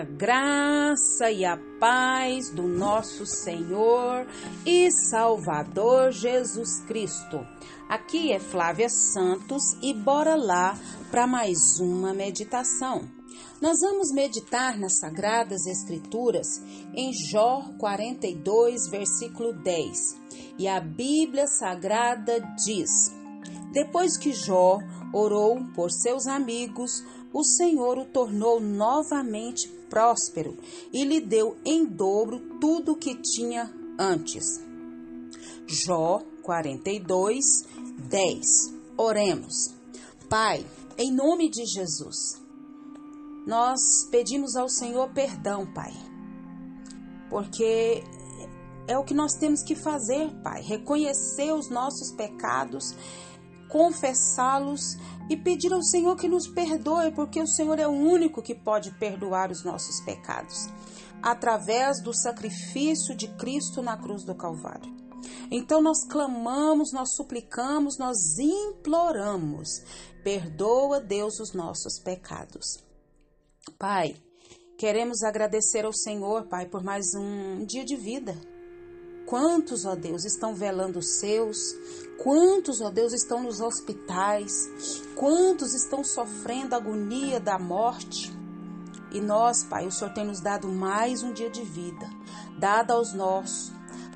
A graça e a paz do nosso Senhor e Salvador Jesus Cristo. Aqui é Flávia Santos e bora lá para mais uma meditação. Nós vamos meditar nas Sagradas Escrituras em Jó 42, versículo 10. E a Bíblia Sagrada diz: Depois que Jó orou por seus amigos, o Senhor o tornou novamente próspero e lhe deu em dobro tudo o que tinha antes. Jó 42, 10. Oremos. Pai, em nome de Jesus, nós pedimos ao Senhor perdão, Pai, porque é o que nós temos que fazer, Pai, reconhecer os nossos pecados confessá-los e pedir ao Senhor que nos perdoe, porque o Senhor é o único que pode perdoar os nossos pecados, através do sacrifício de Cristo na cruz do Calvário. Então nós clamamos, nós suplicamos, nós imploramos: perdoa, Deus, os nossos pecados. Pai, queremos agradecer ao Senhor, Pai, por mais um dia de vida Quantos, ó Deus, estão velando os seus? Quantos, ó Deus, estão nos hospitais? Quantos estão sofrendo a agonia da morte? E nós, Pai, o Senhor tem nos dado mais um dia de vida, dado aos nossos,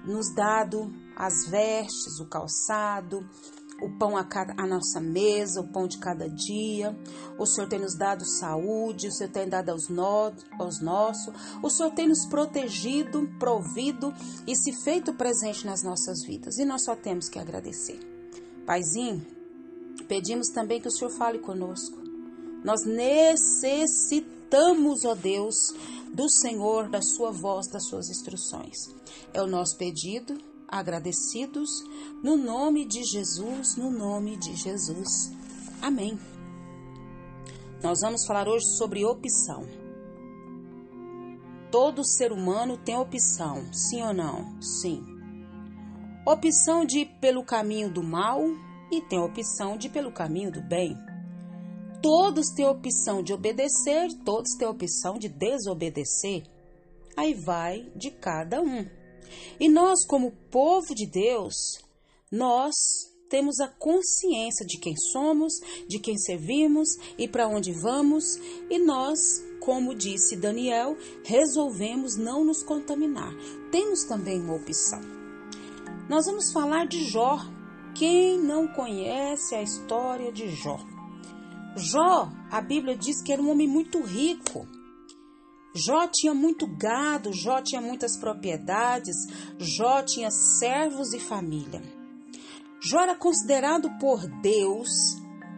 nos dado as vestes, o calçado, o pão a, cada, nossa mesa, o pão de cada dia. O Senhor tem nos dado saúde, o Senhor tem dado aos, no, aos nossos, o Senhor tem nos protegido, provido e se feito presente nas nossas vidas. E nós só temos que agradecer. Paizinho, pedimos também que o Senhor fale conosco. Nós necessitamos, ó Deus, do Senhor, da sua voz, das suas instruções. É o nosso pedido agradecidos no nome de Jesus, no nome de Jesus. Amém. Nós vamos falar hoje sobre opção. Todo ser humano tem opção, sim ou não? Sim. Opção de ir pelo caminho do mal e tem opção de ir pelo caminho do bem. Todos têm opção de obedecer, todos têm opção de desobedecer. Aí vai de cada um. E nós, como povo de Deus, nós temos a consciência de quem somos, de quem servimos e para onde vamos, e nós, como disse Daniel, resolvemos não nos contaminar. Temos também uma opção. Nós vamos falar de Jó. Quem não conhece a história de Jó? Jó, a Bíblia diz que era um homem muito rico. Jó tinha muito gado, Jó tinha muitas propriedades, Jó tinha servos e família. Jó era considerado por Deus,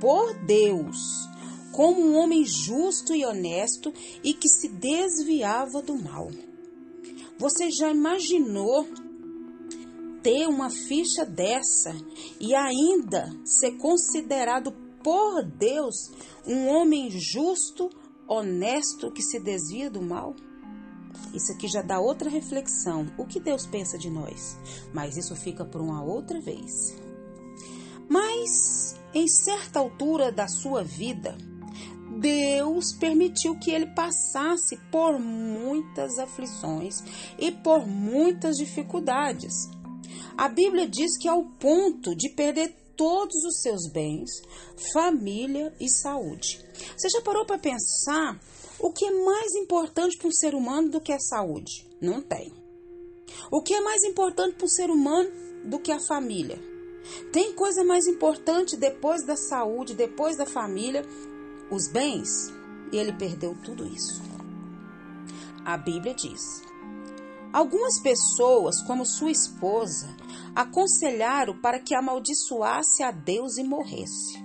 por Deus, como um homem justo e honesto e que se desviava do mal. Você já imaginou ter uma ficha dessa e ainda ser considerado por Deus um homem justo, honesto que se desvia do mal? Isso aqui já dá outra reflexão. O que Deus pensa de nós? Mas isso fica por uma outra vez. Mas, em certa altura da sua vida, Deus permitiu que ele passasse por muitas aflições e por muitas dificuldades. A Bíblia diz que ao ponto de perder todos os seus bens, família e saúde. Você já parou para pensar o que é mais importante para um ser humano do que a saúde? Não tem. O que é mais importante para um ser humano do que a família? Tem coisa mais importante depois da saúde, depois da família, os bens? E ele perdeu tudo isso. A Bíblia diz: Algumas pessoas, como sua esposa, aconselharam para que amaldiçoasse a Deus e morresse.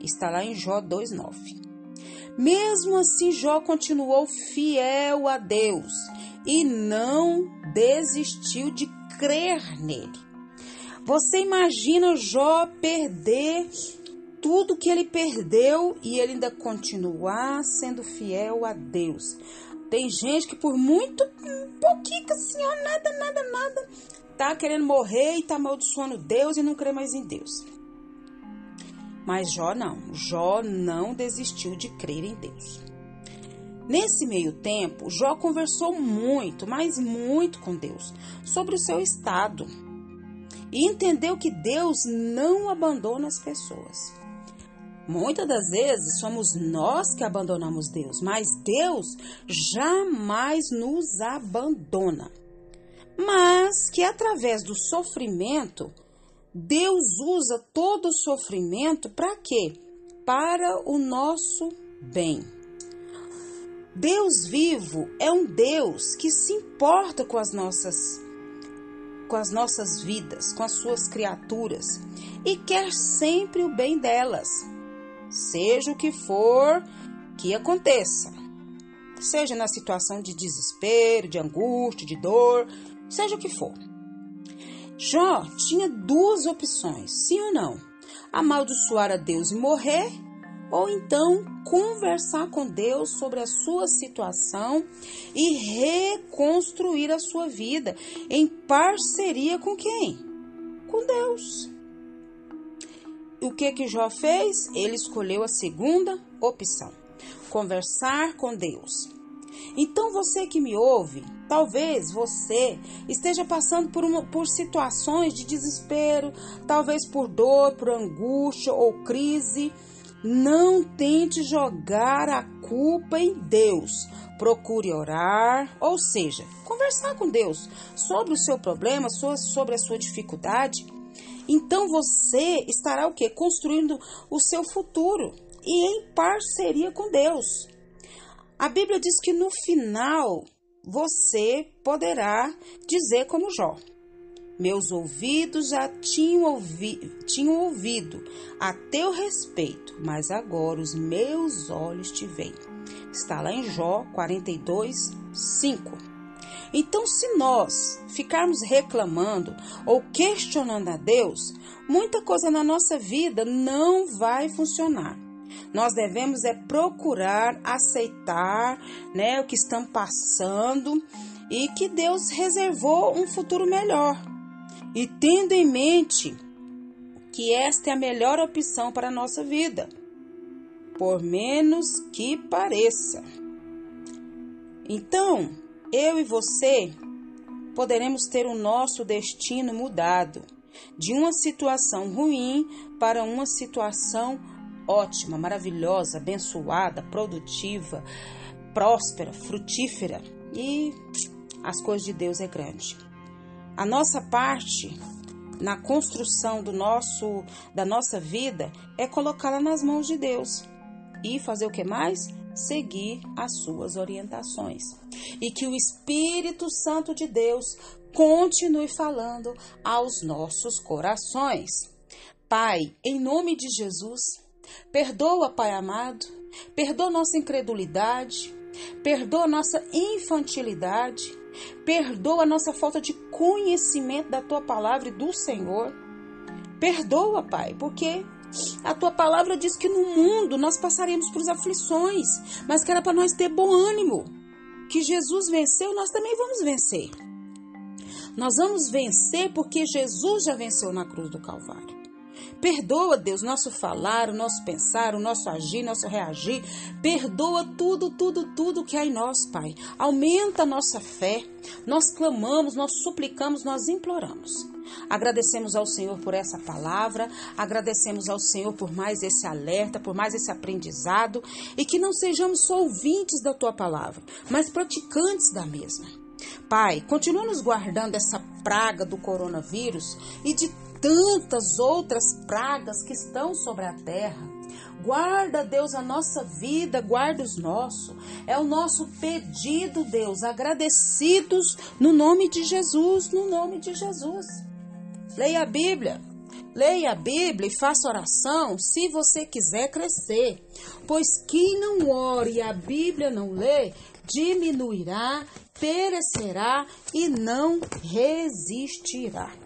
Está lá em Jó 2,9. Mesmo assim, Jó continuou fiel a Deus e não desistiu de crer nele. Você imagina Jó perder tudo que ele perdeu e ele ainda continuar sendo fiel a Deus. Tem gente que por muito pouquinho assim, ó, nada, nada, nada, tá querendo morrer e tá amaldiçoando Deus e não crê mais em Deus. Mas Jó não. Jó não desistiu de crer em Deus. Nesse meio tempo, Jó conversou muito, mas muito com Deus sobre o seu estado e entendeu que Deus não abandona as pessoas. Muitas das vezes somos nós que abandonamos Deus, mas Deus jamais nos abandona. Mas que através do sofrimento, Deus usa todo o sofrimento para quê? Para o nosso bem. Deus vivo é um Deus que se importa com as nossas com as nossas vidas, com as suas criaturas e quer sempre o bem delas seja o que for que aconteça. Seja na situação de desespero, de angústia, de dor, seja o que for. Jó tinha duas opções, sim ou não: amaldiçoar a Deus e morrer, ou então conversar com Deus sobre a sua situação e reconstruir a sua vida em parceria com quem? Com Deus o que que Jó fez? Ele escolheu a segunda opção: conversar com Deus. Então você que me ouve, talvez você esteja passando por, uma, por situações de desespero, talvez por dor, por angústia ou crise. Não tente jogar a culpa em Deus. Procure orar, ou seja, conversar com Deus sobre o seu problema, sobre a sua dificuldade então você estará o que? Construindo o seu futuro e em parceria com Deus. A Bíblia diz que no final você poderá dizer como Jó: Meus ouvidos já tinham, ouvi tinham ouvido a teu respeito, mas agora os meus olhos te veem. Está lá em Jó 42, 5. Então, se nós ficarmos reclamando ou questionando a Deus, muita coisa na nossa vida não vai funcionar. Nós devemos é procurar aceitar, né, o que estamos passando e que Deus reservou um futuro melhor. E tendo em mente que esta é a melhor opção para a nossa vida, por menos que pareça. Então, eu e você poderemos ter o nosso destino mudado de uma situação ruim para uma situação ótima, maravilhosa, abençoada, produtiva, próspera, frutífera. E as coisas de Deus é grande. A nossa parte na construção do nosso da nossa vida é colocá-la nas mãos de Deus e fazer o que mais? Seguir as suas orientações. E que o Espírito Santo de Deus continue falando aos nossos corações. Pai, em nome de Jesus, perdoa, Pai amado, perdoa nossa incredulidade, perdoa nossa infantilidade, perdoa nossa falta de conhecimento da tua palavra e do Senhor. Perdoa, Pai, porque a tua palavra diz que no mundo nós passaremos por aflições, mas que era para nós ter bom ânimo. Que Jesus venceu, nós também vamos vencer. Nós vamos vencer porque Jesus já venceu na cruz do Calvário. Perdoa, Deus, nosso falar, o nosso pensar, o nosso agir, nosso reagir. Perdoa tudo, tudo, tudo que há em nós, Pai. Aumenta a nossa fé. Nós clamamos, nós suplicamos, nós imploramos. Agradecemos ao Senhor por essa palavra, agradecemos ao Senhor por mais esse alerta, por mais esse aprendizado e que não sejamos só ouvintes da tua palavra, mas praticantes da mesma. Pai, continua nos guardando essa praga do coronavírus e de tantas outras pragas que estão sobre a terra. Guarda, Deus, a nossa vida, guarda os nossos. É o nosso pedido, Deus, agradecidos no nome de Jesus, no nome de Jesus. Leia a Bíblia. Leia a Bíblia e faça oração se você quiser crescer. Pois quem não ore e a Bíblia não lê, diminuirá, perecerá e não resistirá.